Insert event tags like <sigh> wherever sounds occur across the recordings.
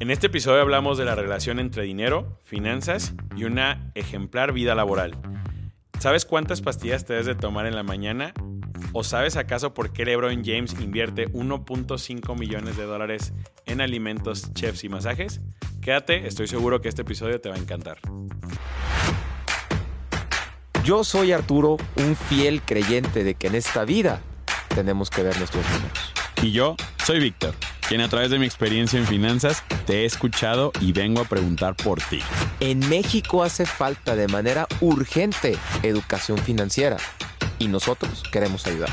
En este episodio hablamos de la relación entre dinero, finanzas y una ejemplar vida laboral. ¿Sabes cuántas pastillas te debes de tomar en la mañana? ¿O sabes acaso por qué LeBron James invierte 1.5 millones de dólares en alimentos, chefs y masajes? Quédate, estoy seguro que este episodio te va a encantar. Yo soy Arturo, un fiel creyente de que en esta vida tenemos que ver nuestros números. Y yo soy Víctor, quien a través de mi experiencia en finanzas te he escuchado y vengo a preguntar por ti. En México hace falta de manera urgente educación financiera y nosotros queremos ayudar.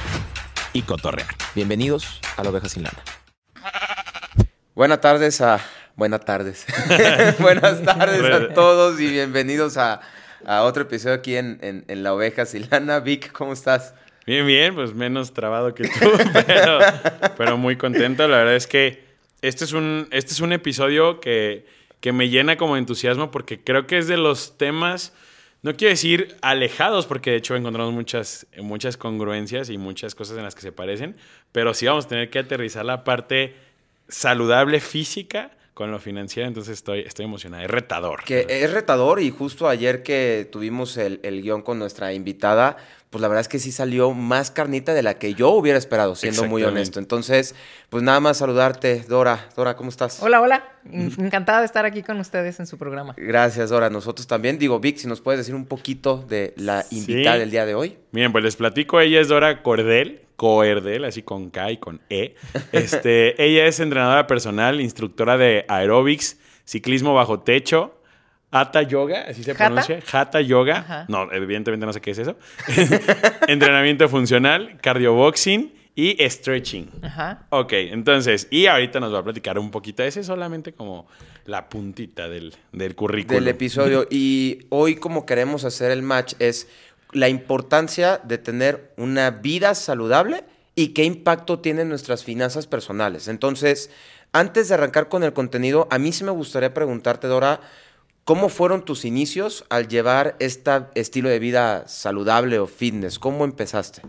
Y cotorrear. Bienvenidos a la oveja sin lana. Buenas tardes a... Buenas tardes. <laughs> Buenas tardes a todos y bienvenidos a, a otro episodio aquí en, en, en La Oveja Sin Lana. Vic, ¿cómo estás? Bien, bien, pues menos trabado que tú, <laughs> pero, muy contento. La verdad es que este es un, este es un episodio que, que me llena como de entusiasmo porque creo que es de los temas, no quiero decir alejados, porque de hecho encontramos muchas, muchas congruencias y muchas cosas en las que se parecen, pero sí vamos a tener que aterrizar la parte saludable física con lo financiero, entonces estoy, estoy emocionado. Es retador. Que es retador y justo ayer que tuvimos el, el guion con nuestra invitada, pues la verdad es que sí salió más carnita de la que yo hubiera esperado, siendo muy honesto. Entonces, pues nada más saludarte, Dora. Dora, ¿cómo estás? Hola, hola. Encantada de estar aquí con ustedes en su programa. Gracias, Dora. Nosotros también. Digo, Vic, si nos puedes decir un poquito de la invitada sí. del día de hoy. Miren, pues les platico. Ella es Dora Cordel. Coerdel, así con K y con E. Este, <laughs> ella es entrenadora personal, instructora de aeróbics, ciclismo bajo techo, Hatha Yoga, así se ¿Hata? pronuncia. Hatha Yoga. Ajá. No, evidentemente no sé qué es eso. <laughs> Entrenamiento funcional, cardioboxing y stretching. Ajá. Ok, entonces, y ahorita nos va a platicar un poquito. Ese es solamente como la puntita del, del currículum. Del episodio. Y hoy, como queremos hacer el match, es la importancia de tener una vida saludable y qué impacto tienen nuestras finanzas personales. Entonces, antes de arrancar con el contenido, a mí sí me gustaría preguntarte, Dora, ¿cómo fueron tus inicios al llevar este estilo de vida saludable o fitness? ¿Cómo empezaste?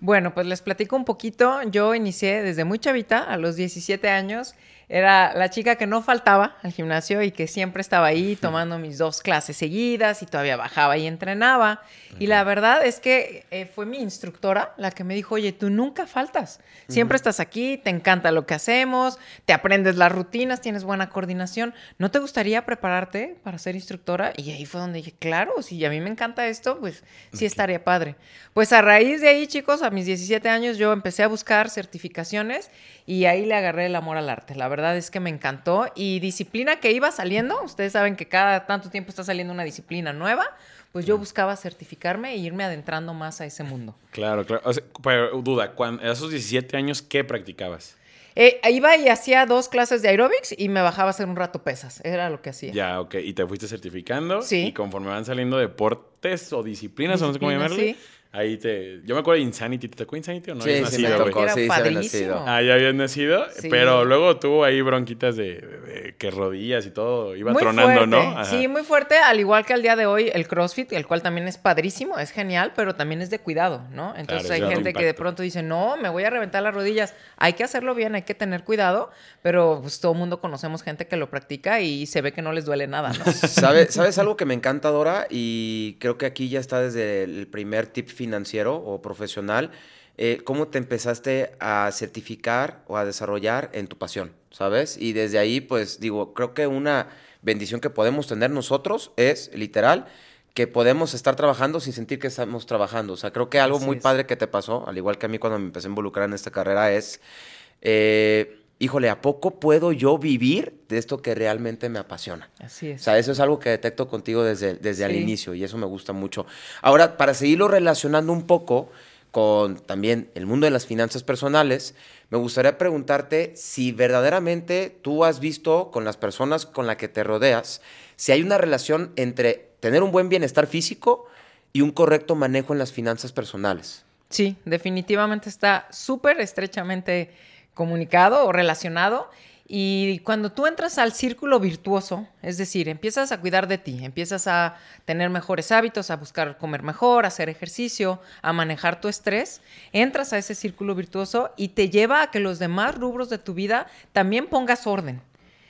Bueno, pues les platico un poquito. Yo inicié desde muy chavita, a los 17 años. Era la chica que no faltaba al gimnasio y que siempre estaba ahí tomando mis dos clases seguidas y todavía bajaba y entrenaba. Y la verdad es que eh, fue mi instructora la que me dijo, oye, tú nunca faltas. Siempre estás aquí, te encanta lo que hacemos, te aprendes las rutinas, tienes buena coordinación. ¿No te gustaría prepararte para ser instructora? Y ahí fue donde dije, claro, si a mí me encanta esto, pues sí estaría padre. Pues a raíz de ahí, chicos, a mis 17 años yo empecé a buscar certificaciones y ahí le agarré el amor al arte. La verdad es que me encantó. Y disciplina que iba saliendo, ustedes saben que cada tanto tiempo está saliendo una disciplina nueva, pues yo buscaba certificarme e irme adentrando más a ese mundo. Claro, claro. O sea, pero duda, cuando, a esos 17 años, ¿qué practicabas? Eh, iba y hacía dos clases de aeróbics y me bajaba a hacer un rato pesas. Era lo que hacía. Ya, ok. Y te fuiste certificando. Sí. Y conforme van saliendo deportes o disciplinas, o no sé cómo llamarle. Sí. Ahí te. Yo me acuerdo de Insanity. ¿Te tocó Insanity o no? Sí, habías sí, nacido, me tocó. Era Sí, sí, había nacido. Ah, ya habías nacido. Sí. Pero luego tuvo ahí bronquitas de, de- de que rodillas y todo. Iba Muy tronando, fuerte. ¿no? Ajá. Sí, muy fuerte, al igual que al día de hoy el CrossFit, el cual también es padrísimo, es genial, pero también es de cuidado, ¿no? Entonces Claro, hay gente que de pronto dice, no, me voy a reventar las rodillas. Hay que hacerlo bien, hay que tener cuidado, pero pues todo el mundo conocemos gente que lo practica y se ve que no les duele nada, ¿no? <laughs> ¿Sabe- ¿Sabes algo que me encanta, Dora? Y creo que aquí ya está desde el primer tip financiero o profesional. eh, ¿Cómo te empezaste a certificar o a desarrollar en tu pasión? ¿Sabes? Y desde ahí, pues digo, creo que una bendición que podemos tener nosotros es, literal, que podemos estar trabajando sin sentir que estamos trabajando. O sea, creo que algo Así muy es. padre que te pasó, al igual que a mí cuando me empecé a involucrar en esta carrera, es, eh, híjole, ¿a poco puedo yo vivir de esto que realmente me apasiona? Así O es. sea, eso es algo que detecto contigo desde, desde el inicio y eso me gusta mucho. Ahora, para seguirlo relacionando un poco con también el mundo de las finanzas personales, me gustaría preguntarte si verdaderamente tú has visto con las personas con las que te rodeas, si hay una relación entre tener un buen bienestar físico y un correcto manejo en las finanzas personales. Sí, definitivamente está súper estrechamente comunicado o relacionado. Y cuando tú entras al círculo virtuoso, es decir, empiezas a cuidar de ti, empiezas a tener mejores hábitos, a buscar comer mejor, a hacer ejercicio, a manejar tu estrés, entras a ese círculo virtuoso y te lleva a que los demás rubros de tu vida también pongas orden.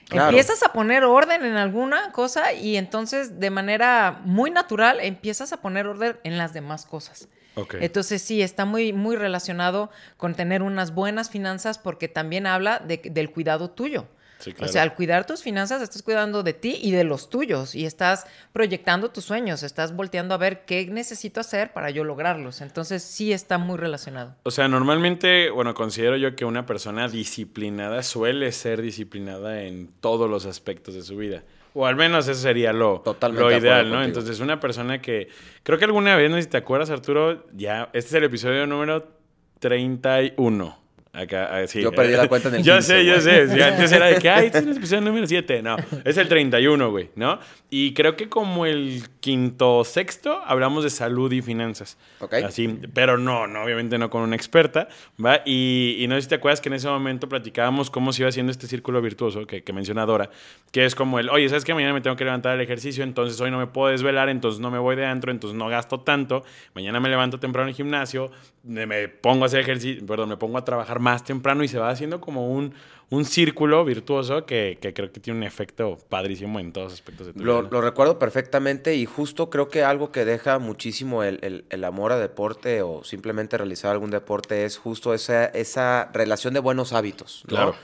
Claro. Empiezas a poner orden en alguna cosa y entonces de manera muy natural empiezas a poner orden en las demás cosas. Ok. Entonces sí, está muy, muy relacionado con tener unas buenas finanzas porque también habla de- del cuidado tuyo. Sí, O sea, al cuidar tus finanzas, estás cuidando de ti y de los tuyos y estás proyectando tus sueños, estás volteando a ver qué necesito hacer para yo lograrlos. Entonces, sí está muy relacionado. O sea, normalmente, bueno, considero yo que una persona disciplinada suele ser disciplinada en todos los aspectos de su vida. O al menos eso sería lo, Totalmente lo ideal, ¿no? contigo. Entonces, una persona que. Creo que alguna vez, no sé si te acuerdas, Arturo, ya. Este es el episodio número 31. Acá, ah. Yo perdí la cuenta en el <laughs> Yo 15, sé, yo sé. <laughs> Antes era de que, ay, este es el episodio número 7. No, es el 31, güey, ¿no? Y creo que como el quinto sexto hablamos de salud y finanzas. Ok. Así, pero no, no, obviamente no con una experta, ¿va? Y, y no sé si te acuerdas que en ese momento platicábamos cómo se iba haciendo este círculo virtuoso que, que menciona Dora, que es como el, oye, ¿sabes qué? Mañana me tengo que levantar al ejercicio, entonces hoy no me puedo desvelar, entonces no me voy de antro, entonces no gasto tanto, mañana me levanto temprano el gimnasio, me pongo a hacer ejercicio, perdón, me pongo a trabajar más temprano y se va haciendo como un, un círculo virtuoso que, que creo que tiene un efecto padrísimo en todos aspectos de tu Lo, vida. lo recuerdo perfectamente y justo creo que algo que deja muchísimo el, el- el amor a deporte o simplemente realizar algún deporte es justo esa, esa relación de buenos hábitos. ¿no? Claro.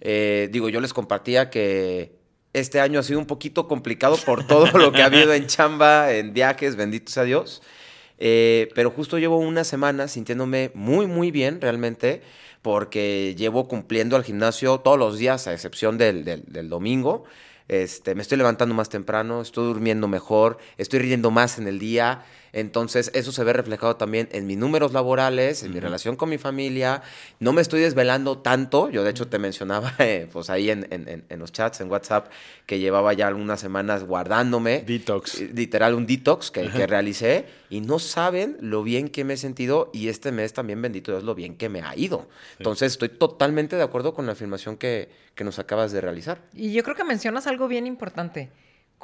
Eh, digo, yo les compartía que este año ha sido un poquito complicado por todo lo que ha habido en chamba, en viajes, benditos a Dios. Eh, pero justo llevo una semana sintiéndome muy, muy bien realmente, porque llevo cumpliendo al gimnasio todos los días, a excepción del, del- del domingo. Este, me estoy levantando más temprano, estoy durmiendo mejor, estoy riendo más en el día. Entonces, eso se ve reflejado también en mis números laborales, en mi relación con mi familia. No me estoy desvelando tanto. Yo, de hecho, te mencionaba <laughs> eh, pues ahí en, en- en- en los chats, en WhatsApp, que llevaba ya algunas semanas guardándome. Detox. Eh, Literal, un detox que, que realicé. Y no saben lo bien que me he sentido. Y este mes también, bendito Dios, lo bien que me ha ido. Entonces, estoy totalmente de acuerdo con la afirmación que, que nos acabas de realizar. Y yo creo que mencionas algo bien importante.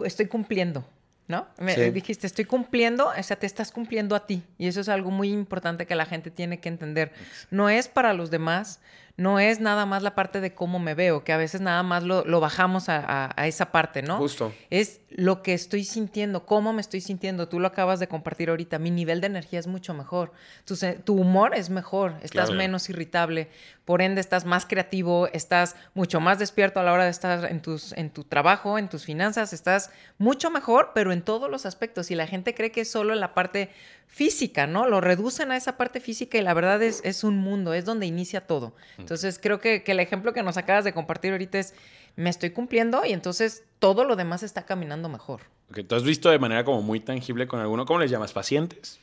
Estoy cumpliendo, ¿no? Me Sí. dijiste, estoy cumpliendo, o sea, te estás cumpliendo a ti. Y eso es algo muy importante que la gente tiene que entender. No es para los demás, no es nada más la parte de cómo me veo, que a veces nada más lo, lo bajamos a, a- a esa parte, ¿no? Justo. Es lo que estoy sintiendo, cómo me estoy sintiendo. Tú lo acabas de compartir ahorita. Mi nivel de energía es mucho mejor. Tu, tu humor es mejor. Estás Claro. menos irritable. Por ende, estás más creativo. Estás mucho más despierto a la hora de estar en, tus, en tu trabajo, en tus finanzas. Estás mucho mejor, pero en todos los aspectos. Y la gente cree que es solo en la parte física, ¿no? Lo reducen a esa parte física y la verdad es, es un mundo. Es donde inicia todo. Entonces, creo que, que el ejemplo que nos acabas de compartir ahorita es me estoy cumpliendo y entonces todo lo demás está caminando mejor. Ok, ¿Tú has visto de manera como muy tangible con alguno? ¿Cómo les llamas? ¿Pacientes?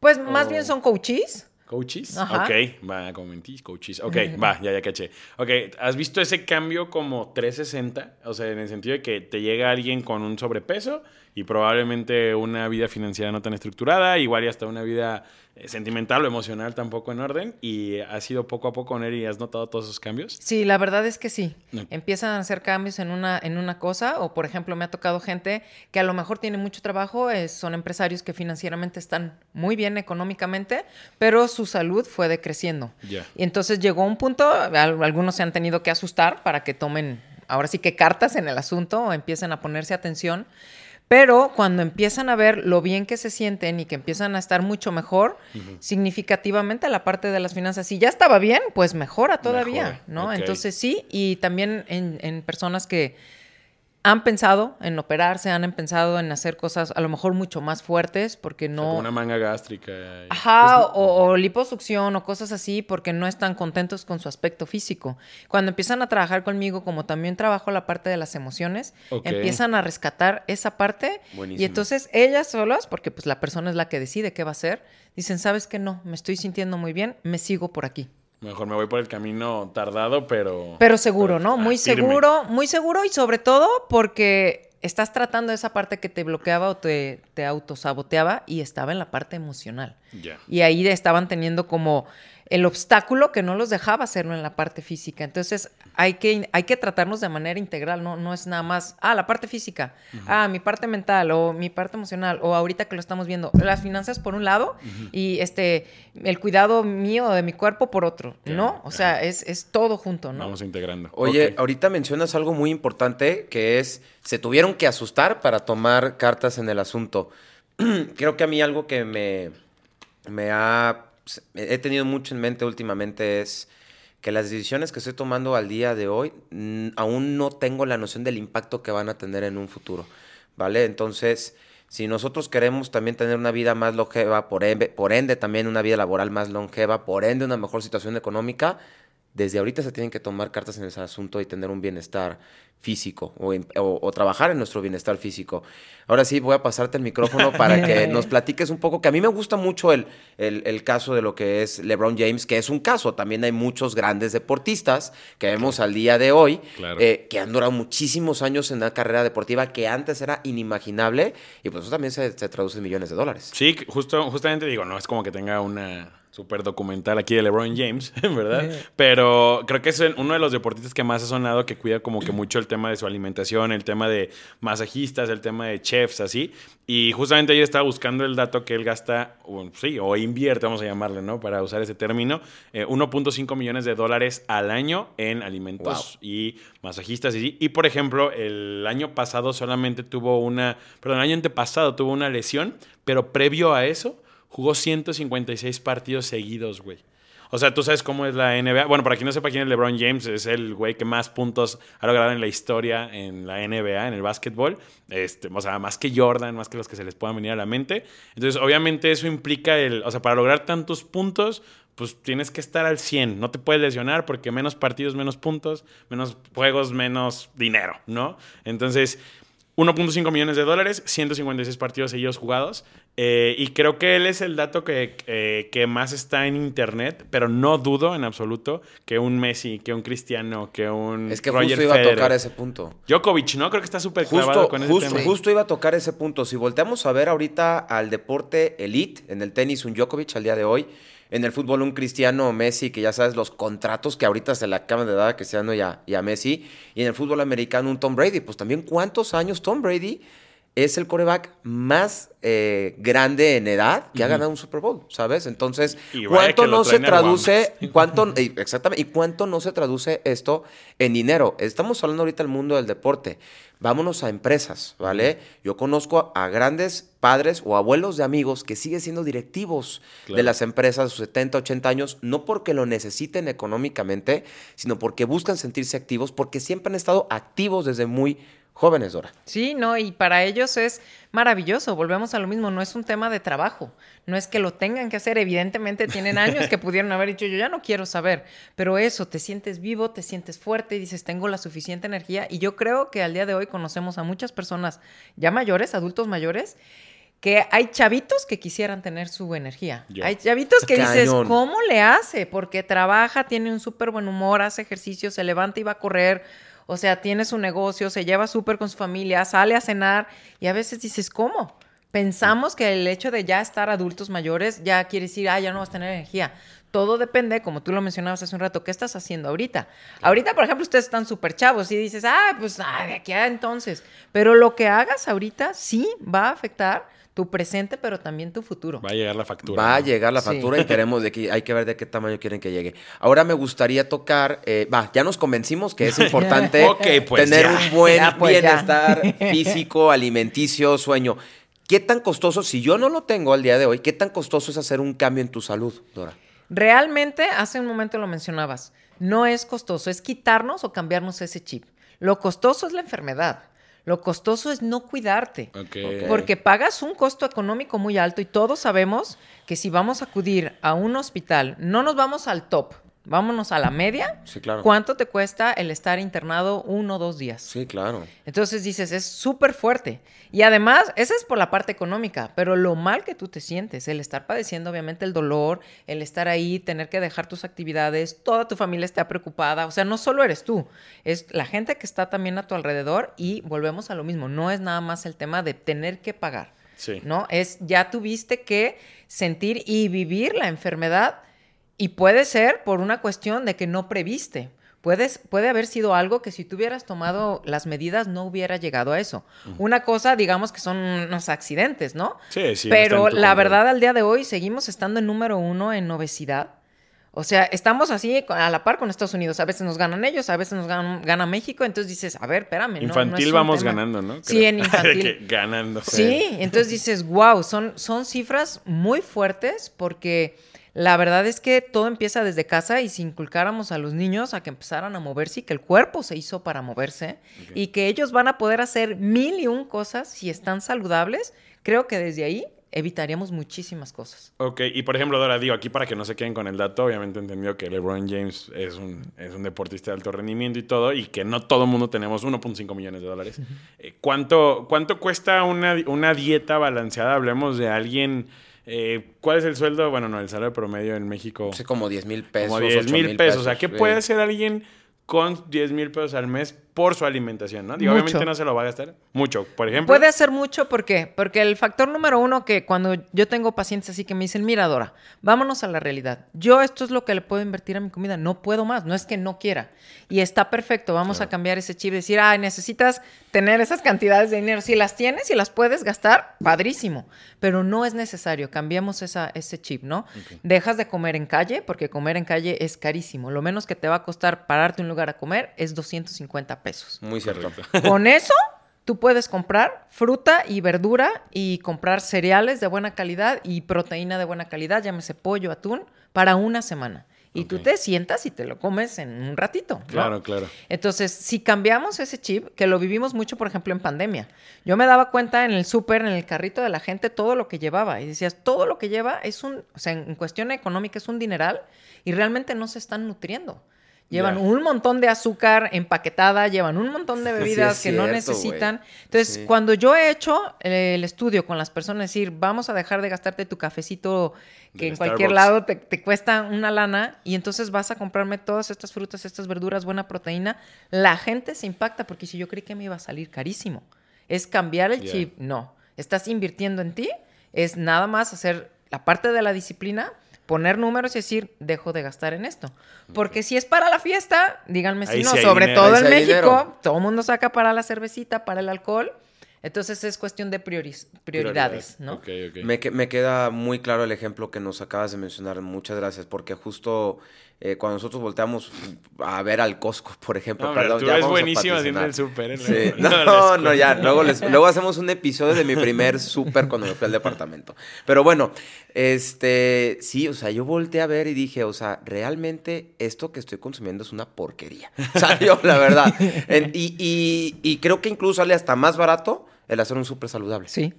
Pues más bien son coaches. ¿Coaches? Ajá. Ok, va, como mentís, coaches. Ok, <laughs> va, ya, ya caché. Ok, ¿has visto ese cambio como 360? O sea, en el sentido de que te llega alguien con un sobrepeso y probablemente una vida financiera no tan estructurada, igual y hasta una vida eh, sentimental o emocional tampoco en orden, y has ido poco a poco con él y has notado todos esos cambios. Sí, la verdad es que sí. No. Empiezan a hacer cambios en una, en una cosa, o por ejemplo, me ha tocado gente que a lo mejor tiene mucho trabajo, eh, son empresarios que financieramente están muy bien económicamente, pero su salud fue decreciendo. Y entonces llegó un punto, al- algunos se han tenido que asustar para que tomen, ahora sí que cartas en el asunto o empiecen a ponerse atención. Pero cuando empiezan a ver lo bien que se sienten y que empiezan a estar mucho mejor, significativamente la parte de las finanzas, si ya estaba bien, pues mejora todavía, Mejora, ¿no? Entonces sí, y también en, en personas que han pensado en operarse, han pensado en hacer cosas a lo mejor mucho más fuertes porque O sea, no... como una manga gástrica. y- Ajá, o, o liposucción o cosas así porque no están contentos con su aspecto físico. Cuando empiezan a trabajar conmigo, como también trabajo la parte de las emociones, empiezan a rescatar esa parte y Buenísimo. entonces ellas solas, porque pues la persona es la que decide qué va a hacer, dicen, ¿sabes qué? No, me estoy sintiendo muy bien, me sigo por aquí. Mejor me voy por el camino tardado, pero... Pero seguro, pero, ¿no? ah, Muy firme. seguro, muy seguro y sobre todo porque estás tratando esa parte que te bloqueaba o te, te autosaboteaba y estaba en la parte emocional. Ya. Y ahí estaban teniendo como el obstáculo que no los dejaba hacerlo en la parte física. Entonces, hay que, hay que tratarnos de manera integral, no, no es nada más, ah, la parte física, ah, mi parte mental o mi parte emocional, o ahorita que lo estamos viendo, las finanzas por un lado y este, el cuidado mío de mi cuerpo por otro, ¿no? O sea, es, es, todo junto, ¿no? Vamos integrando. Oye, ahorita mencionas algo muy importante que es, se tuvieron que asustar para tomar cartas en el asunto. <clears throat> Creo que a mí algo que me, me ha he tenido mucho en mente últimamente es que las decisiones que estoy tomando al día de hoy aún no tengo la noción del impacto que van a tener en un futuro, ¿vale? Entonces, si nosotros queremos también tener una vida más longeva, por ende, por ende también una vida laboral más longeva, por ende una mejor situación económica, desde ahorita se tienen que tomar cartas en ese asunto y tener un bienestar físico o, trabajar en nuestro bienestar físico. Ahora sí, voy a pasarte el micrófono <laughs> para que nos platiques un poco, que a mí me gusta mucho el, el, caso de lo que es LeBron James, que es un caso. También hay muchos grandes deportistas que vemos al día de hoy, eh, que han durado muchísimos años en una carrera deportiva que antes era inimaginable y pues eso también se, se traduce en millones de dólares. Sí, justo, justamente digo, no es como que tenga una súper documental aquí de LeBron James, <laughs> ¿verdad? Pero creo que es uno de los deportistas que más ha sonado que cuida como que mucho el tema de su alimentación, el tema de masajistas, el tema de chefs, así. Y justamente ayer estaba buscando el dato que él gasta, o, sí, o invierte, vamos a llamarle, ¿no? Para usar ese término, 1.5 eh, millones de dólares al año en alimentos y masajistas. Y, y, por ejemplo, el año pasado solamente tuvo una, perdón, el año antepasado tuvo una lesión, pero previo a eso jugó 156 partidos seguidos, güey. O sea, tú sabes cómo es la NBA. Bueno, para quien no sepa quién es LeBron James, es el güey que más puntos ha logrado en la historia en la NBA, en el básquetbol. Este, o sea, más que Jordan, más que los que se les puedan venir a la mente. Entonces, obviamente, eso implica el. O sea, para lograr tantos puntos, pues tienes que estar al 100. No te puedes lesionar porque menos partidos, menos puntos, menos juegos, menos dinero, ¿no? Entonces, 1.5 millones de dólares, 156 partidos seguidos jugados. Eh, y creo que él es el dato que, eh, que, más está en internet, pero no dudo en absoluto que un Messi, que un Cristiano, que un. Es que justo iba a tocar ese punto. Djokovic, ¿no? Creo que está súper clavado con justo, ese tema. Justo iba a tocar ese punto. Si volteamos a ver ahorita al deporte elite, en el tenis, un Djokovic al día de hoy, en el fútbol un Cristiano Messi, que ya sabes los contratos que ahorita se le acaban de dar a Cristiano y a, y a Messi, y en el fútbol americano un Tom Brady. Pues también, ¿cuántos años Tom Brady? Es el coreback más eh, grande en edad que ha ganado un Super Bowl, ¿sabes? Entonces, ¿cuánto no se traduce? <laughs> ¿cuánto, exactamente, ¿Y cuánto no se traduce esto en dinero? Estamos hablando ahorita del mundo del deporte. Vámonos a empresas, ¿vale? Yo conozco a, grandes padres o abuelos de amigos que siguen siendo directivos de las empresas a sus 70, 80 años, no porque lo necesiten económicamente, sino porque buscan sentirse activos, porque siempre han estado activos desde muy jóvenes, Dora. Sí, no, y para ellos es maravilloso, volvemos a lo mismo, no es un tema de trabajo, no es que lo tengan que hacer, evidentemente tienen años que <laughs> pudieron haber dicho, yo ya no quiero saber, pero eso, te sientes vivo, te sientes fuerte y dices, tengo la suficiente energía, y yo creo que al día de hoy conocemos a muchas personas ya mayores, adultos mayores, que hay chavitos que quisieran tener su energía. Hay chavitos que dices, ¿cómo le hace? Porque trabaja, tiene un súper buen humor, hace ejercicio, se levanta y va a correr o sea, tiene su negocio, se lleva súper con su familia, sale a cenar y a veces dices, ¿cómo? Pensamos que el hecho de ya estar adultos mayores ya quiere decir, ah, ya no vas a tener energía. Todo depende, como tú lo mencionabas hace un rato, ¿qué estás haciendo ahorita? Ahorita, por ejemplo, ustedes están súper chavos y dices, ah, pues ah, de aquí a entonces. Pero lo que hagas ahorita sí va a afectar tu presente, pero también tu futuro. Va a llegar la factura. Va a llegar la factura y queremos de que hay que ver de qué tamaño quieren que llegue. Ahora me gustaría tocar, eh, va, ya nos convencimos que es <laughs> importante pues tener un buen <laughs> pues bienestar <laughs> físico, alimenticio, sueño. ¿Qué tan costoso, si yo no lo tengo al día de hoy, qué tan costoso es hacer un cambio en tu salud, Dora? Realmente, hace un momento lo mencionabas, no es costoso, es quitarnos o cambiarnos ese chip. Lo costoso es la enfermedad. Lo costoso es no cuidarte. Porque pagas un costo económico muy alto y todos sabemos que si vamos a acudir a un hospital, no nos vamos al top, vámonos a la media. Sí, claro. ¿Cuánto te cuesta el estar internado uno o dos días? Sí, claro. Entonces dices, es súper fuerte. Y además, esa es por la parte económica, pero lo mal que tú te sientes, el estar padeciendo obviamente el dolor, el estar ahí, tener que dejar tus actividades, toda tu familia está preocupada, o sea, no solo eres tú, es la gente que está también a tu alrededor y volvemos a lo mismo, no es nada más el tema de tener que pagar. Sí. ¿No? Es ya tuviste que sentir y vivir la enfermedad Y puede ser por una cuestión de que no previste. Puedes, puede haber sido algo que si tú hubieras tomado las medidas no hubiera llegado a eso. Una cosa, digamos que son unos accidentes, ¿no? Sí, sí. Pero la verdad, al día de hoy seguimos estando en número uno en obesidad. O sea, estamos así a la par con Estados Unidos. A veces nos ganan ellos, a veces nos ganan, gana México. Entonces dices, a ver, espérame. no- Infantil vamos tema. ganando, ¿no? Sí, en <laughs> infantil. Ganando. Sí, entonces dices, wow, son, son cifras muy fuertes porque la verdad es que todo empieza desde casa y si inculcáramos a los niños a que empezaran a moverse y que el cuerpo se hizo para moverse y que ellos van a poder hacer mil y un cosas si están saludables, creo que desde ahí evitaríamos muchísimas cosas. Ok, y por ejemplo, Dora, digo, aquí para que no se queden con el dato, obviamente entendió que LeBron James es un, es un deportista de alto rendimiento y todo, y que no todo el mundo tenemos 1.5 millones de dólares. Eh, ¿cuánto, ¿Cuánto cuesta una, una dieta balanceada? Hablemos de alguien... eh, ¿Cuál es el sueldo? Bueno, no, el salario promedio en México. Sé, como 10 mil pesos. como 10 8 mil pesos. O sea, ¿qué sí. puede hacer alguien con 10 mil pesos al mes por su alimentación? ¿no? Digo, Mucho. obviamente no se lo va a gastar mucho. Por ejemplo, Puede hacer mucho, ¿por qué? Porque el factor número uno que cuando yo tengo pacientes así que me dicen, mira Dora, vámonos a la realidad. Yo esto es lo que le puedo invertir a mi comida, no puedo más, no es que no quiera. Y está perfecto, vamos a cambiar ese chip, decir, ay, necesitas tener esas cantidades de dinero. Si las tienes y las puedes gastar, padrísimo. Pero no es necesario, cambiemos esa, ese chip, ¿no? Dejas de comer en calle, porque comer en calle es carísimo. Lo menos que te va a costar pararte un lugar a comer es 250 pesos. Muy cierto. <laughs> Con eso, tú puedes comprar fruta y verdura y comprar cereales de buena calidad y proteína de buena calidad, llámese pollo, atún, para una semana. Y tú te sientas y te lo comes en un ratito. ¿no? Claro, claro. Entonces, si cambiamos ese chip, que lo vivimos mucho, por ejemplo, en pandemia, yo me daba cuenta en el súper, en el carrito de la gente, todo lo que llevaba. Y decías, todo lo que lleva es un, o sea, en cuestión económica es un dineral y realmente no se están nutriendo. Llevan un montón de azúcar empaquetada, llevan un montón de Sí, bebidas que no necesitan. Entonces, Sí. cuando yo he hecho eh, el estudio con las personas, decir, vamos a dejar de gastarte tu cafecito que en cualquier lado te, te cuesta una lana y entonces vas a comprarme todas estas frutas, estas verduras, buena proteína, la gente se impacta porque si yo creí que me iba a salir carísimo. Es cambiar el chip, no. Estás invirtiendo en ti, es nada más hacer la parte de la disciplina, poner números y decir, dejo de gastar en esto. Porque si es para la fiesta, díganme si Ahí no, sí sobre dinero. todo en México, dinero. todo el mundo saca para la cervecita, para el alcohol. Entonces es cuestión de prioris- prioridades, ¿no? Ok, ok. Me, que- me queda muy claro el ejemplo que nos acabas de mencionar. Muchas gracias, porque justo eh, cuando nosotros volteamos a ver al Costco, <laughs> por ejemplo, No, perdón, tú ya eres vamos buenísimo haciendo el súper. ¿eh? Sí. <laughs> No, no, les ya. Luego, les- <laughs> luego hacemos un episodio de mi primer súper cuando me fui al departamento. Pero bueno, este, sí, o sea, yo volteé a ver y dije, o sea, realmente esto que estoy consumiendo es una porquería. O sea, yo, la verdad. En- y, y- y creo que incluso sale hasta más barato el hacer un súper saludable. Sí.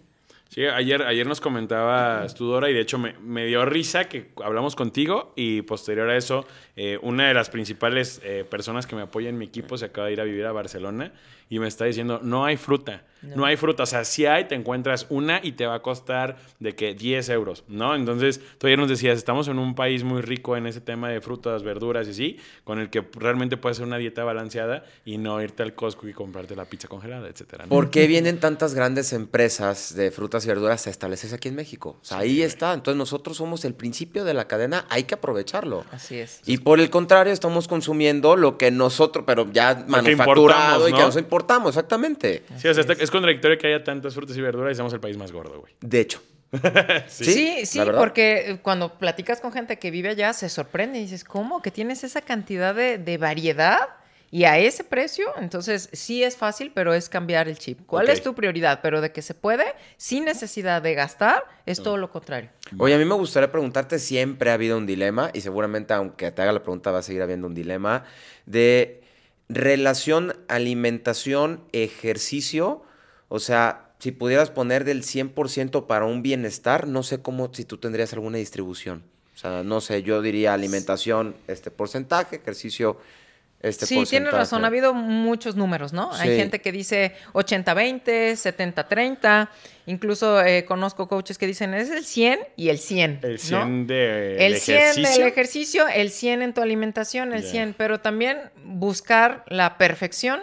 Sí, ayer, ayer nos comentaba Tudora y de hecho me, me dio risa que hablamos contigo y posterior a eso, eh, una de las principales eh, personas que me apoya en mi equipo se acaba de ir a vivir a Barcelona y me está diciendo, no hay fruta, no, hay fruta, o sea, si hay, te encuentras una y te va a costar de que 10 euros, ¿no? Entonces, tú ayer nos decías, estamos en un país muy rico en ese tema de frutas, verduras y así, con el que realmente puedes hacer una dieta balanceada y no irte al Costco y comprarte la pizza congelada, etcétera. ¿no? ¿Por qué vienen tantas grandes empresas de frutas y verduras a establecerse aquí en México? O sea, ahí está. Entonces nosotros somos el principio de la cadena, hay que aprovecharlo. Así es. Y por el contrario, estamos consumiendo lo que nosotros, pero ya manufacturado importamos, y que ¿no? Exactamente. Sí, o sea, está- es contradictorio que haya tantas frutas y verduras y seamos el país más gordo, güey. De hecho. <laughs> Sí. Sí, porque eh, cuando platicas con gente que vive allá se sorprende y dices, ¿cómo? Que tienes esa cantidad de, de variedad y a ese precio. Entonces, sí es fácil, pero es cambiar el chip. ¿Cuál es tu prioridad? Pero de que se puede, sin necesidad de gastar, es todo lo contrario. Oye, a mí me gustaría preguntarte, siempre ha habido un dilema, y seguramente aunque te haga la pregunta va a seguir habiendo un dilema, de relación alimentación-ejercicio. O sea, si pudieras poner del 100% para un bienestar, no sé cómo, si tú tendrías alguna distribución. O sea, no sé, yo diría alimentación, este porcentaje, ejercicio, este sí, porcentaje. tienes razón. Ha habido muchos números, ¿no? Hay Sí. gente que dice 80-20, 70-30. Incluso eh, conozco coaches que dicen es el 100 y el 100. El ¿no? 100 de El de 100 ejercicio. del ejercicio, el 100 en tu alimentación, el Ya. 100, pero también buscar la perfección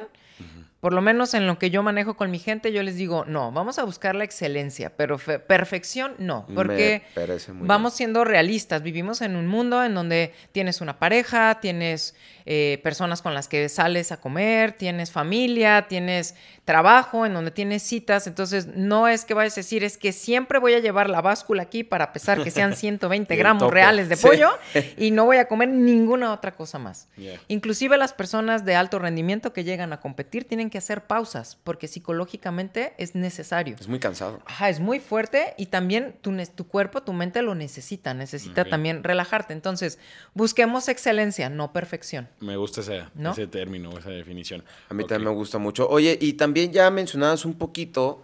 por lo menos en lo que yo manejo con mi gente, yo les digo, no, vamos a buscar la excelencia, pero fe- perfección no, porque vamos siendo realistas, vivimos en un mundo en donde tienes una pareja, tienes eh, personas con las que sales a comer, tienes familia, tienes trabajo, en donde tienes citas, entonces no es que vayas a decir, es que siempre voy a llevar la báscula aquí para pesar que sean <laughs> 120 Y el gramos reales de Sí. pollo <laughs> y no voy a comer ninguna otra cosa más. Yeah. Inclusive las personas de alto rendimiento que llegan a competir tienen que hacer pausas porque psicológicamente es necesario. Es muy cansado. Ajá, es muy fuerte y también tu, ne- tu cuerpo, tu mente lo necesita, necesita también relajarte. Entonces, busquemos excelencia, no perfección. Me gusta ese, ¿No? ese término, esa definición. A mí también me gusta mucho. Oye, y también ya mencionabas un poquito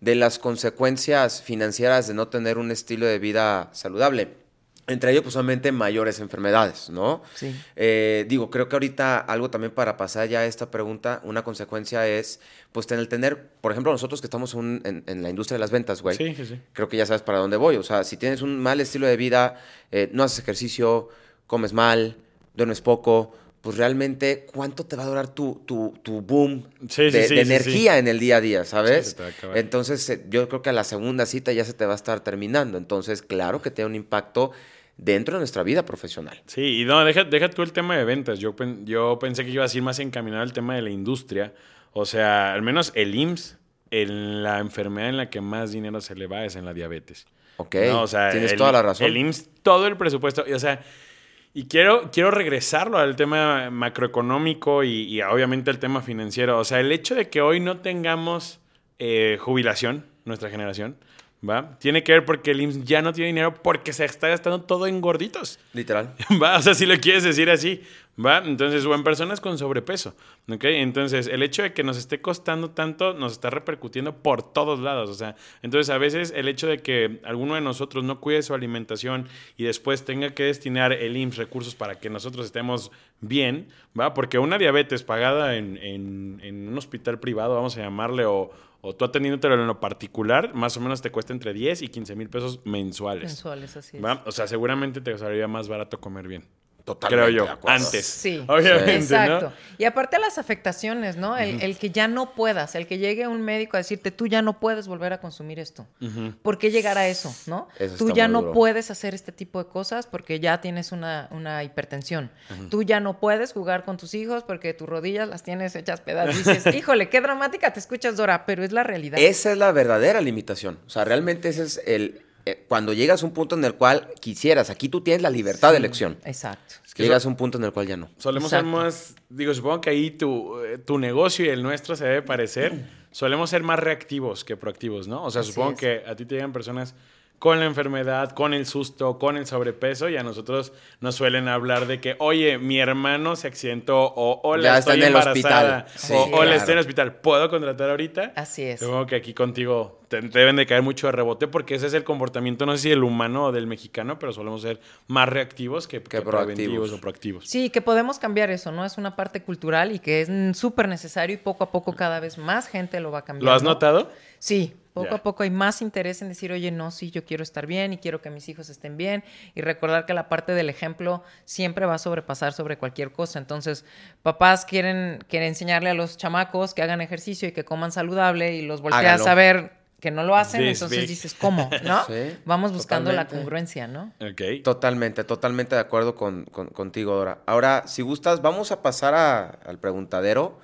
de las consecuencias financieras de no tener un estilo de vida saludable. Entre ellos, pues, obviamente, mayores enfermedades, ¿no? Sí. Eh, digo, creo que ahorita algo también para pasar ya a esta pregunta, una consecuencia es, pues, tener, tener por ejemplo, nosotros que estamos un- en, en la industria de las ventas, güey. Sí, sí, sí. Creo que ya sabes para dónde voy. O sea, si tienes un mal estilo de vida, eh, no haces ejercicio, comes mal, duermes poco, pues realmente, ¿cuánto te va a durar tu, tu, tu boom Sí, de, sí, de sí, energía en el día a día, ¿sabes? Entonces, eh, yo creo que a la segunda cita ya se te va a estar terminando. Entonces, claro que tiene un impacto dentro de nuestra vida profesional. Sí, y no, deja, deja tú el tema de ventas. Yo, yo pensé que ibas a ir más encaminado al tema de la industria. O sea, al menos el IMSS, en la enfermedad en la que más dinero se le va es en la diabetes. Ok, No, o sea, tienes el- toda la razón. El IMSS, todo el presupuesto, y, o sea, y quiero, quiero regresarlo al tema macroeconómico y, y obviamente al tema financiero. O sea, el hecho de que hoy no tengamos eh, jubilación, nuestra generación, ¿va? Tiene que ver porque el IMSS ya no tiene dinero porque se está gastando todo en gorditos. Literal. <laughs> ¿Va? O sea, si lo quieres decir así, ¿va? Entonces, o en personas con sobrepeso, ¿ok? Entonces, el hecho de que nos esté costando tanto nos está repercutiendo por todos lados, o sea, entonces a veces el hecho de que alguno de nosotros no cuide su alimentación y después tenga que destinar el IMSS recursos para que nosotros estemos bien, ¿va? Porque una diabetes pagada en, en- en un hospital privado, vamos a llamarle, o, o tú atendiéndotelo en lo particular, más o menos te cuesta entre 10 y 15 mil pesos mensuales. Mensuales, así es. ¿Va? O sea, seguramente te saldría más barato comer bien. Totalmente Creo yo. Antes. Sí. Obviamente, Exacto. ¿no? Y aparte las afectaciones, ¿no? El, el que ya no puedas, el que llegue un médico a decirte, tú ya no puedes volver a consumir esto. ¿Por qué llegar a eso, no? Eso tú ya no duro. puedes hacer este tipo de cosas porque ya tienes una, una hipertensión. Tú ya no puedes jugar con tus hijos porque tus rodillas las tienes hechas pedazos. Dices, <laughs> híjole, qué dramática te escuchas, Dora, pero es la realidad. Esa es la verdadera limitación. O sea, realmente ese es el... eh, cuando llegas a un punto en el cual quisieras, aquí tú tienes la libertad de elección. Exacto. que Llegas a un punto en el cual ya no. Solemos Exacto. ser más, digo, supongo que ahí tu, eh, tu negocio y el nuestro se debe parecer. Solemos ser más reactivos que proactivos, ¿no? O sea, Así supongo es. que a ti te llegan personas con la enfermedad, con el susto, con el sobrepeso y a nosotros nos suelen hablar de que, oye, mi hermano se accidentó o hola, Ya está estoy en el embarazada hospital. Sí, o hola, claro. estoy en el hospital, ¿puedo contratar ahorita? Así es. Supongo que aquí contigo te, te deben de caer mucho de rebote porque ese es el comportamiento, no sé si del humano o del mexicano, pero solemos ser más reactivos que, que proactivos. preventivos o proactivos. Sí, que podemos cambiar eso, ¿no? Es una parte cultural y que es súper necesario y poco a poco cada vez más gente lo va a cambiar. ¿Lo has notado? Sí, poco a poco hay más interés en decir, oye, no, sí, yo quiero estar bien y quiero que mis hijos estén bien y recordar que la parte del ejemplo siempre va a sobrepasar sobre cualquier cosa. Entonces, papás quieren, quieren enseñarle a los chamacos que hagan ejercicio y que coman saludable y los volteas a ver que no lo hacen, This entonces big. dices, ¿cómo? ¿no? <laughs> Sí, Vamos buscando la congruencia, ¿no? Ok. Totalmente, totalmente de acuerdo con, con- contigo, Dora. Ahora, si gustas, vamos a pasar a- al preguntadero.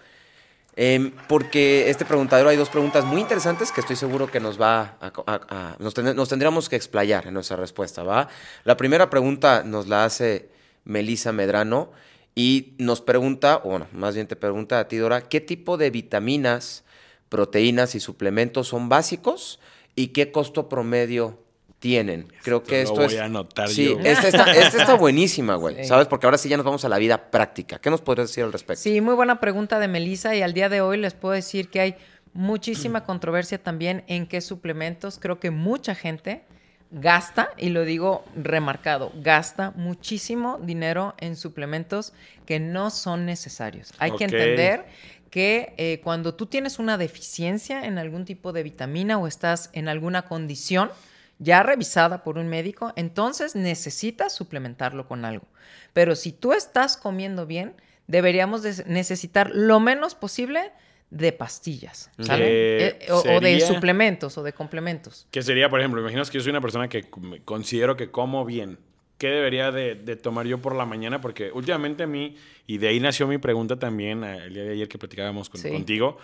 Em, porque este preguntadero hay dos preguntas muy interesantes que estoy seguro que nos va a, nos, nos tendríamos que explayar en nuestra respuesta, ¿va? La primera pregunta nos la hace Melisa Medrano y nos pregunta, o bueno, más bien te pregunta a ti, Dora, ¿qué tipo de vitaminas, proteínas y suplementos son básicos y qué costo promedio tienen? Creo que Esto lo es... voy a anotar sí, yo. esta está, esta está <laughs> buenísima, güey, Sí. ¿sabes? Porque ahora sí ya nos vamos a la vida práctica. ¿Qué nos podrías decir al respecto? Sí, muy buena pregunta de Melissa y al día de hoy les puedo decir que hay muchísima <clears throat> controversia también en qué suplementos. Creo que mucha gente gasta, y lo digo remarcado, gasta muchísimo dinero en suplementos que no son necesarios. Hay que entender que eh, cuando tú tienes una deficiencia en algún tipo de vitamina o estás en alguna condición ya revisada por un médico, entonces necesitas suplementarlo con algo. Pero si tú estás comiendo bien, deberíamos de necesitar lo menos posible de pastillas. Eh, o, o de suplementos o de complementos. Que sería, por ejemplo, imaginaos que yo soy una persona que considero que como bien. ¿Qué debería de, de tomar yo por la mañana? Porque últimamente a mí, y de ahí nació mi pregunta también eh, el día de ayer que platicábamos con- Sí. contigo,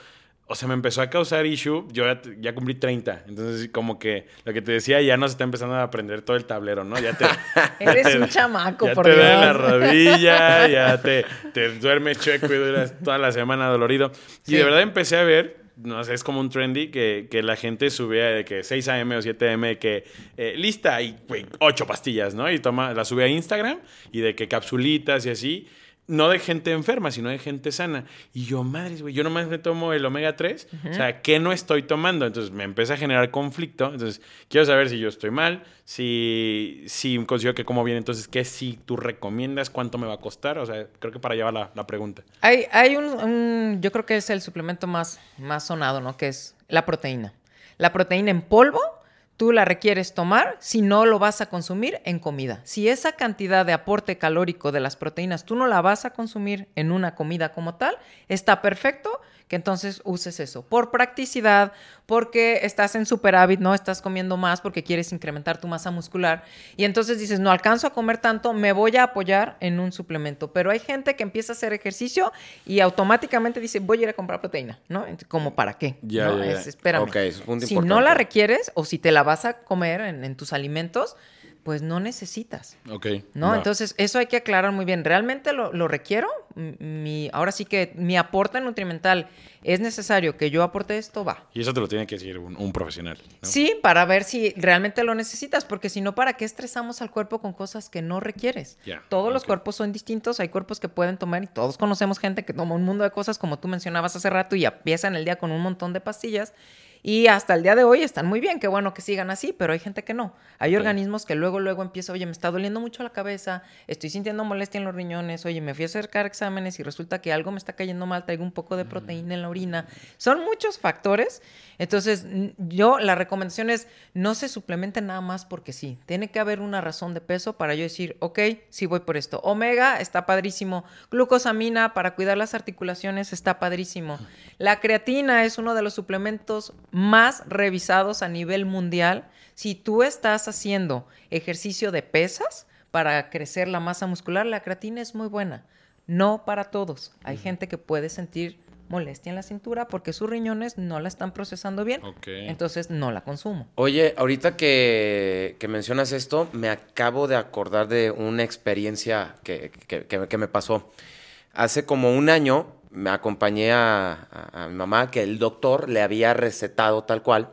o sea, me empezó a causar issue, yo ya, ya cumplí 30, entonces como que lo que te decía ya no se está empezando a aprender todo el tablero, ¿no? Ya te... <laughs> Eres ya te- un chamaco, ya por te Dios. duele la rodilla, <laughs> ya te, te duermes chueco y duras toda la semana dolorido. Y de verdad empecé a ver, no sé, es como un trendy que, que la gente subía de que 6 a.m. o 7 a.m. que eh, lista y güey, 8 pastillas, ¿no? Y toma, la sube a Instagram y de que capsulitas y así. No de gente enferma, sino de gente sana. Y yo, madres, güey, yo nomás me tomo el omega 3. O sea, ¿qué no estoy tomando? Entonces me empieza a generar conflicto. Entonces, quiero saber si yo estoy mal, si, si considero que como bien, entonces, ¿qué si tú recomiendas? ¿Cuánto me va a costar? O sea, creo que para allá va la, la pregunta. Hay, hay un, un- yo creo que es el suplemento más, más sonado, ¿no? Que es la proteína. La proteína en polvo, tú la requieres tomar si no lo vas a consumir en comida. Si esa cantidad de aporte calórico de las proteínas tú no la vas a consumir en una comida como tal, está perfecto que entonces uses eso. Por practicidad, porque estás en superávit, ¿no? Estás comiendo más porque quieres incrementar tu masa muscular. Y entonces dices, no alcanzo a comer tanto, me voy a apoyar en un suplemento. Pero hay gente que empieza a hacer ejercicio y automáticamente dice, voy a ir a comprar proteína, ¿no? ¿Como para qué? Ya, ¿No? ya, ya. Es- espérame. Ok, es un punto si no la requieres o si te la vas a comer en, en tus alimentos, pues no necesitas. Ok. ¿No? Entonces, eso hay que aclarar muy bien. ¿Realmente lo, lo requiero? Mi, ahora sí que mi aporte nutrimental es necesario que yo aporte esto, va. Y eso te lo tiene que decir un, un profesional. ¿no? Sí, para ver si realmente lo necesitas, porque si no, ¿para qué estresamos al cuerpo con cosas que no requieres? Todos los cuerpos son distintos, hay cuerpos que pueden tomar y todos conocemos gente que toma un mundo de cosas, como tú mencionabas hace rato, y empiezan el día con un montón de pastillas. Y hasta el día de hoy están muy bien, qué bueno que sigan así, pero hay gente que no. Hay organismos que luego, luego empieza, oye, me está doliendo mucho la cabeza, estoy sintiendo molestia en los riñones, oye, me fui a acercar exámenes y resulta que algo me está cayendo mal, traigo un poco de proteína en la orina. Son muchos factores. Entonces, yo la recomendación es no se suplementen nada más porque sí. Tiene que haber una razón de peso para yo decir, ok, sí voy por esto. Omega está padrísimo. Glucosamina para cuidar las articulaciones está padrísimo. La creatina es uno de los suplementos más revisados a nivel mundial. Si tú estás haciendo ejercicio de pesas para crecer la masa muscular, la creatina es muy buena. No para todos. Hay gente que puede sentir molestia en la cintura porque sus riñones no la están procesando bien. Entonces no la consumo. Oye, ahorita que, que mencionas esto, me acabo de acordar de una experiencia que, que- que- que me pasó. Hace como un año me acompañé a, a- a mi mamá que el doctor le había recetado tal cual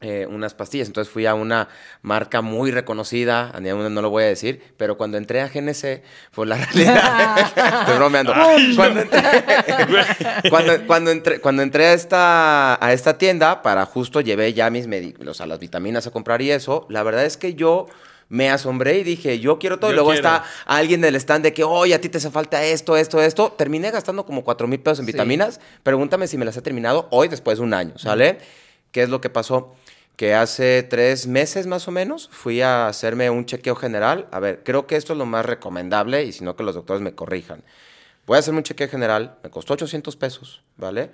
eh, unas pastillas. Entonces fui a una marca muy reconocida, a ninguno no lo voy a decir, pero cuando entré a GNC, fue la realidad. <laughs> Estoy bromeando. Cuando entré, <laughs> cuando, cuando entré, cuando entré a, esta, a esta tienda, para justo llevé ya mis medi- o sea, las vitaminas a comprar y eso, la verdad es que yo me asombré y dije, yo quiero todo. Yo y luego quiero. está alguien del stand de que, oye, a ti te hace falta esto, esto, esto. Terminé gastando como 4 mil pesos en Sí. vitaminas. Pregúntame si me las he terminado hoy después de un año, ¿sale? ¿Qué es lo que pasó? Que hace tres meses más o menos fui a hacerme un chequeo general. A ver, creo que esto es lo más recomendable y si no que los doctores me corrijan. Voy a hacerme un chequeo general, me costó 800 pesos, ¿vale?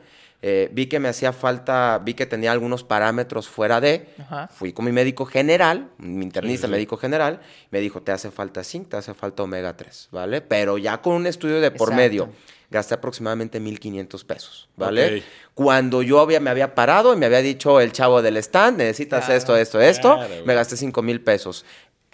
Eh, vi que me hacía falta, vi que tenía algunos parámetros fuera de, Ajá. fui con mi médico general, mi internista Sí, sí. médico general, me dijo, te hace falta zinc, te hace falta omega 3, ¿vale? Pero ya con un estudio de por Exacto. medio, gasté aproximadamente 1.500 pesos, ¿vale? Cuando yo había, me había parado y me había dicho el chavo del stand, necesitas Claro, esto, esto, esto, claro, me gasté 5 mil pesos.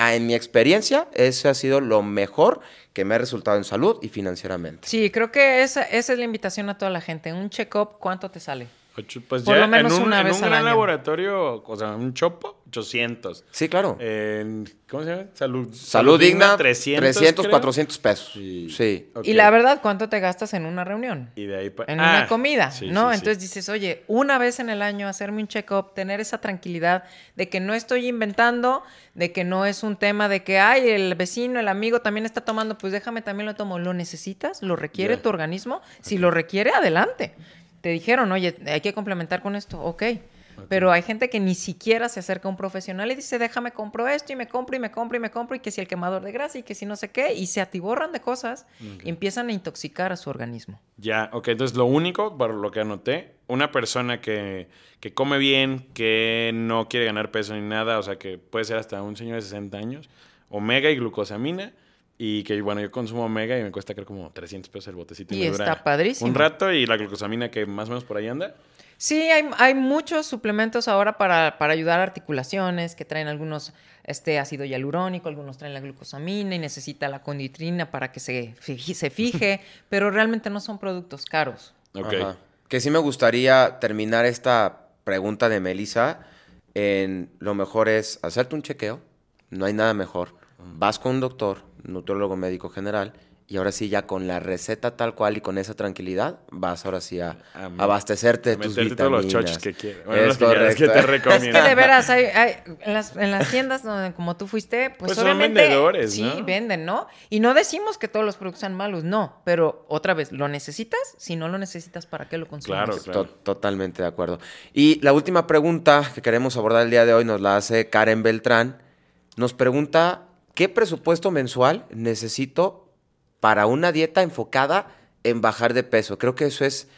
Ah, En mi experiencia, ese ha sido lo mejor que me ha resultado en salud y financieramente. Sí, creo que esa, esa es la invitación a toda la gente. Un check-up, ¿cuánto te sale? Pues Por ya lo menos en un, una en vez un al gran año. laboratorio, o sea, un chopo, 800. Sí, claro. En, ¿Cómo se llama? Salud, salud digna, 300, 300, creo. 400 pesos. Sí. Y la verdad, ¿cuánto te gastas en una reunión? Y de ahí En Ah, una comida, sí, ¿no? sí, sí. Entonces dices, oye, una vez en el año hacerme un check-up, tener esa tranquilidad de que no estoy inventando, de que no es un tema de que, ay, el vecino, el amigo también está tomando, pues déjame también lo tomo. ¿Lo necesitas? ¿Lo requiere tu organismo? Si lo requiere, adelante. Te dijeron, oye, hay que complementar con esto, ok. Pero hay gente que ni siquiera se acerca a un profesional y dice, déjame compro esto y me compro y me compro y me compro y que si el quemador de grasa y que si no sé qué, y se atiborran de cosas y empiezan a intoxicar a su organismo. Ya, ok, entonces lo único, por lo que anoté, una persona que, que come bien, que no quiere ganar peso ni nada, o sea, que puede ser hasta un señor de 60 años, omega y glucosamina, y que, bueno, yo consumo omega y me cuesta creo como 300 pesos el botecito. Y me está dura padrísimo. Un rato y la glucosamina que más o menos por ahí anda. Sí, hay, hay muchos suplementos ahora para, para ayudar a articulaciones que traen algunos este ácido hialurónico, algunos traen la glucosamina y necesita la conditrina para que se fije, se fije <laughs> pero realmente no son productos caros. Ok. Ajá. Que sí me gustaría terminar esta pregunta de Melissa en lo mejor es hacerte un chequeo, no hay nada mejor. Vas con un doctor, nutriólogo médico general, y ahora sí ya con la receta tal cual y con esa tranquilidad, vas ahora sí a, abastecerte a de tus meterte todos vitaminas. los chochos que quieras. Bueno, es que quieras, que te recomiendo. Es que de veras, hay, hay- en, las, en las tiendas donde como tú fuiste, pues, Pues son obviamente vendedores, sí, ¿no? venden, ¿no? Y no decimos que todos los productos sean malos, no, pero otra vez, ¿lo necesitas? Si no lo necesitas, ¿para qué lo consumes? Claro, claro. To- totalmente de acuerdo. Y la última pregunta que queremos abordar el día de hoy nos la hace Karen Beltrán. Nos pregunta, ¿qué presupuesto mensual necesito para una dieta enfocada en bajar de peso? Creo que eso es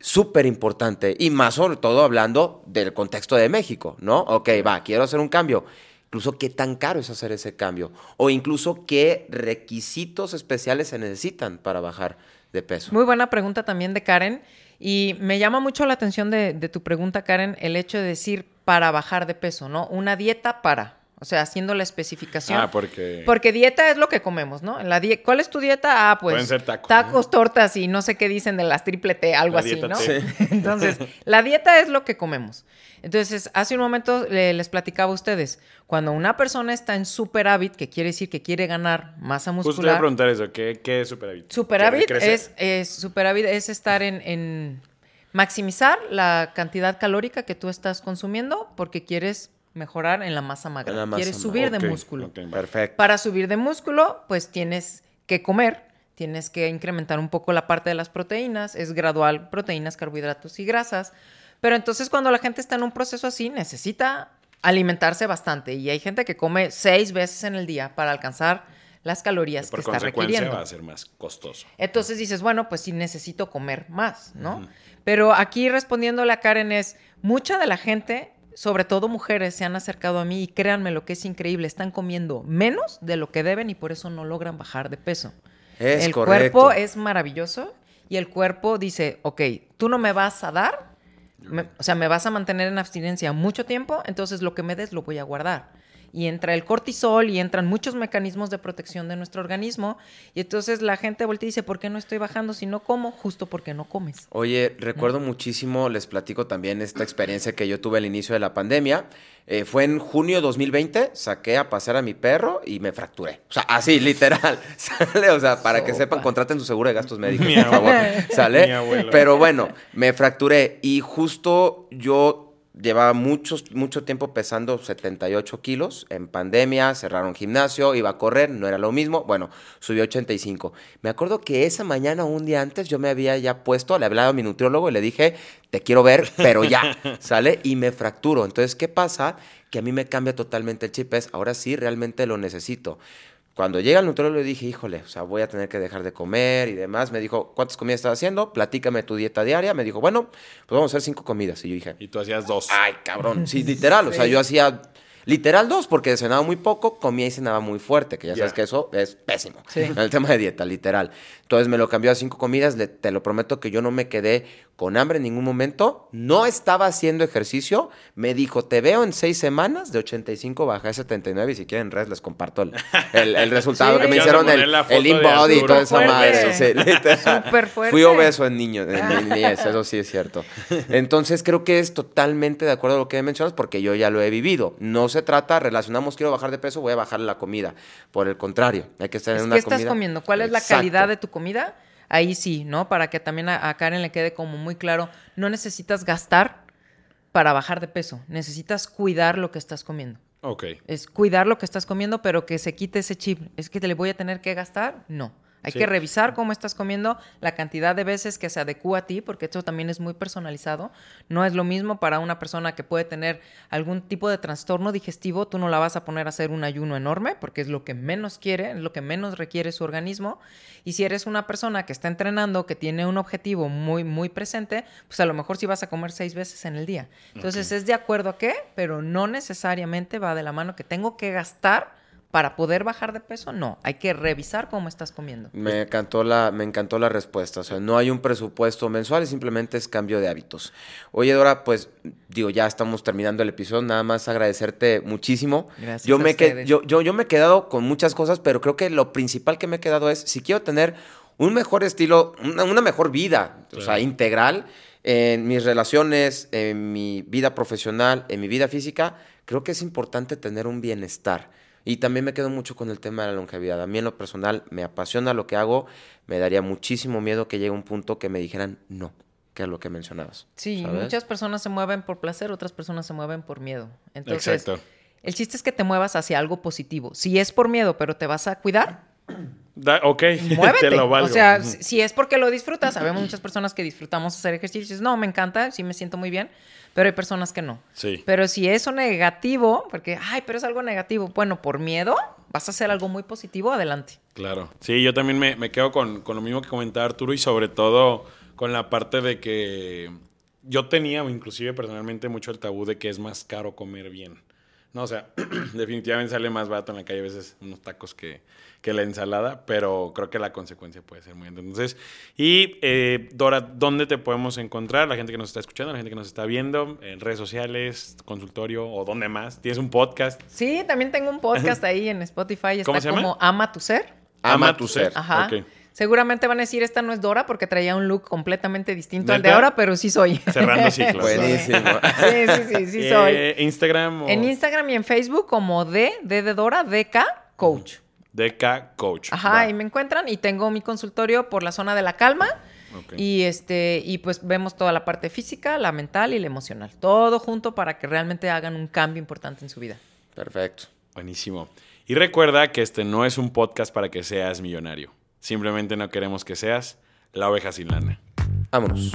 súper importante y más sobre todo hablando del contexto de México, ¿no? Ok, va, quiero hacer un cambio. Incluso qué tan caro es hacer ese cambio o incluso qué requisitos especiales se necesitan para bajar de peso. Muy buena pregunta también de Karen. Y me llama mucho la atención de, de tu pregunta, Karen, el hecho de decir para bajar de peso, ¿no? Una dieta para. O sea, haciendo la especificación. Ah, porque... Porque dieta es lo que comemos, ¿no? La die- ¿Cuál es tu dieta? Ah, pues Pueden ser tacos, tortas y no sé qué dicen de las triple T, algo La así, ¿no? T. <laughs> Entonces, la dieta es lo que comemos. Entonces, hace un momento le- les platicaba a ustedes, cuando una persona está en superávit, que quiere decir que quiere ganar masa Justo te iba a muscular, preguntar eso, ¿qué, qué es superávit? Superávit es, es- superávit es estar en, en maximizar la cantidad calórica que tú estás consumiendo porque quieres mejorar en la masa magra. La masa quieres subir de músculo. Perfecto. Para subir de músculo, pues tienes que comer, tienes que incrementar un poco la parte de las proteínas, es gradual, proteínas, carbohidratos y grasas. Pero entonces cuando la gente está en un proceso así, necesita alimentarse bastante. Y hay gente que come seis veces en el día para alcanzar las calorías Por que está consecuencia requiriendo. va a ser más costoso. Entonces dices, bueno, pues sí necesito comer más, ¿no? Pero aquí respondiéndole a Karen es, mucha de la gente, sobre todo mujeres, se han acercado a mí y créanme lo que es increíble, están comiendo menos de lo que deben y por eso no logran bajar de peso. Es el correcto. cuerpo es maravilloso y el cuerpo dice, ok, tú no me vas a dar, me- o sea, me vas a mantener en abstinencia mucho tiempo, entonces lo que me des lo voy a guardar. Y entra el cortisol y entran muchos mecanismos de protección de nuestro organismo. Y entonces la gente voltea y dice, ¿por qué no estoy bajando si no como? Justo porque no comes. Oye, recuerdo muchísimo, les platico también esta experiencia que yo tuve al inicio de la pandemia. Eh, fue en junio de 2020, saqué a pasear a mi perro y me fracturé. O sea, así, literal. <laughs> ¿Sale? O sea, para que sepan, contraten su seguro de gastos médicos, Mi por favor. ¿Sale? Pero bueno, me fracturé y justo yo llevaba muchos, mucho tiempo pesando 78 kilos. En pandemia, cerraron gimnasio, iba a correr, no era lo mismo. Bueno, subí a 85. Me acuerdo que esa mañana, un día antes, yo me había ya puesto, le hablaba a mi nutriólogo y le dije, te quiero ver, pero ya, <laughs> ¿sale? Y me fracturo. Entonces, ¿qué pasa? Que a mí me cambia totalmente el chip. Es, ahora sí, realmente lo necesito. Cuando llega el nutriólogo le dije, híjole, o sea, voy a tener que dejar de comer y demás. Me dijo, ¿cuántas comidas estás haciendo? Platícame tu dieta diaria. Me dijo, bueno, pues vamos a hacer cinco comidas. Y yo dije, Y tú hacías dos. ay, cabrón. <laughs> Sí, literal. O sea, yo hacía literal dos porque cenaba muy poco, comía y cenaba muy fuerte, que ya sabes que eso es pésimo. Sí. En el tema de dieta, literal. Entonces me lo cambió a cinco comidas. le- te lo prometo que yo no me quedé con hambre en ningún momento. No estaba haciendo ejercicio. Me dijo, te veo en seis semanas. De 85 bajé a 79 y si quieren res les comparto el, el- el <laughs> resultado Sí. que me hicieron, el, el InBody y toda esa Fuerte. madre. Sí. Súper fuerte. Fui obeso en niño, en mi niñez, eso sí es cierto. Entonces creo que es totalmente de acuerdo a lo que mencionas porque yo ya lo he vivido. No se trata, relacionamos, quiero bajar de peso, voy a bajar la comida. Por el contrario, hay que estar en Es una ¿Qué estás comida- comiendo? ¿Cuál es la Exacto. calidad de tu comida? Ahí sí, ¿no? Para que también a, a Karen le quede como muy claro, no necesitas gastar para bajar de peso, necesitas cuidar lo que estás comiendo. Ok. Es cuidar lo que estás comiendo, pero que se quite ese chip. Es que te le voy a tener que gastar. No. Hay Sí. que revisar cómo estás comiendo, la cantidad de veces que se adecua a ti, porque esto también es muy personalizado. No es lo mismo para una persona que puede tener algún tipo de trastorno digestivo, tú no la vas a poner a hacer un ayuno enorme, porque es lo que menos quiere, es lo que menos requiere su organismo. Y si eres una persona que está entrenando, que tiene un objetivo muy, muy presente, pues a lo mejor sí vas a comer seis veces en el día. Entonces es de acuerdo a qué, pero no necesariamente va de la mano que tengo que gastar para poder bajar de peso. No, hay que revisar cómo estás comiendo. Me encantó la, me encantó la respuesta. O sea, no hay un presupuesto mensual, simplemente es cambio de hábitos. Oye, Dora, pues digo, ya estamos terminando el episodio. Nada más agradecerte muchísimo. Gracias yo a me que- yo, yo, yo me he quedado con muchas cosas, pero creo que lo principal que me he quedado es si quiero tener un mejor estilo, una, una mejor vida, o sea, integral en mis relaciones, en mi vida profesional, en mi vida física, creo que es importante tener un bienestar. Y también me quedo mucho con el tema de la longevidad. A mí en lo personal me apasiona lo que hago, me daría muchísimo miedo que llegue un punto que me dijeran no, que es lo que mencionabas. Sí, ¿sabes? muchas personas se mueven por placer, otras personas se mueven por miedo. Entonces, Exacto. el chiste es que te muevas hacia algo positivo. Si es por miedo, pero te vas a cuidar, Da- ok, muévete. <laughs> te lo valgo. O sea, si si es porque lo disfrutas, sabemos muchas personas que disfrutamos hacer ejercicio y dices, no, me encanta, sí me siento muy bien, pero hay personas que no. Sí. Pero si eso negativo, porque, ay, pero es algo negativo, bueno, por miedo, vas a hacer algo muy positivo, adelante. Claro. Sí, yo también me, me quedo con, con lo mismo que comentaba Arturo y sobre todo con la parte de que yo tenía, inclusive personalmente, mucho el tabú de que es más caro comer bien. No, o sea, <clears throat> definitivamente sale más barato en la calle a veces unos tacos que, que la ensalada, pero creo que la consecuencia puede ser muy grande. Entonces, y eh, Dora, ¿dónde te podemos encontrar? La gente que nos está escuchando, la gente que nos está viendo, en redes sociales, consultorio o dónde más. ¿Tienes un podcast? Sí, también tengo un podcast <laughs> ahí en Spotify, está ¿Cómo se llama? como Ama tu ser. Ama tu ser. Ajá. Seguramente van a decir, esta no es Dora porque traía un look completamente distinto al de ahora, pero sí soy. Cerrando <laughs> ciclos. Buenísimo. Sí, sí, sí, sí soy. Eh, Instagram o En Instagram y en Facebook como D, D de Dora, DK Coach. DK Coach. Ajá, Va. ahí me encuentran y tengo mi consultorio por la zona de la calma. Ok. Y este, y pues vemos toda la parte física, la mental y la emocional. Todo junto para que realmente hagan un cambio importante en su vida. Perfecto. Buenísimo. Y recuerda que este no es un podcast para que seas millonario. Simplemente no queremos que seas la oveja sin lana. Vámonos.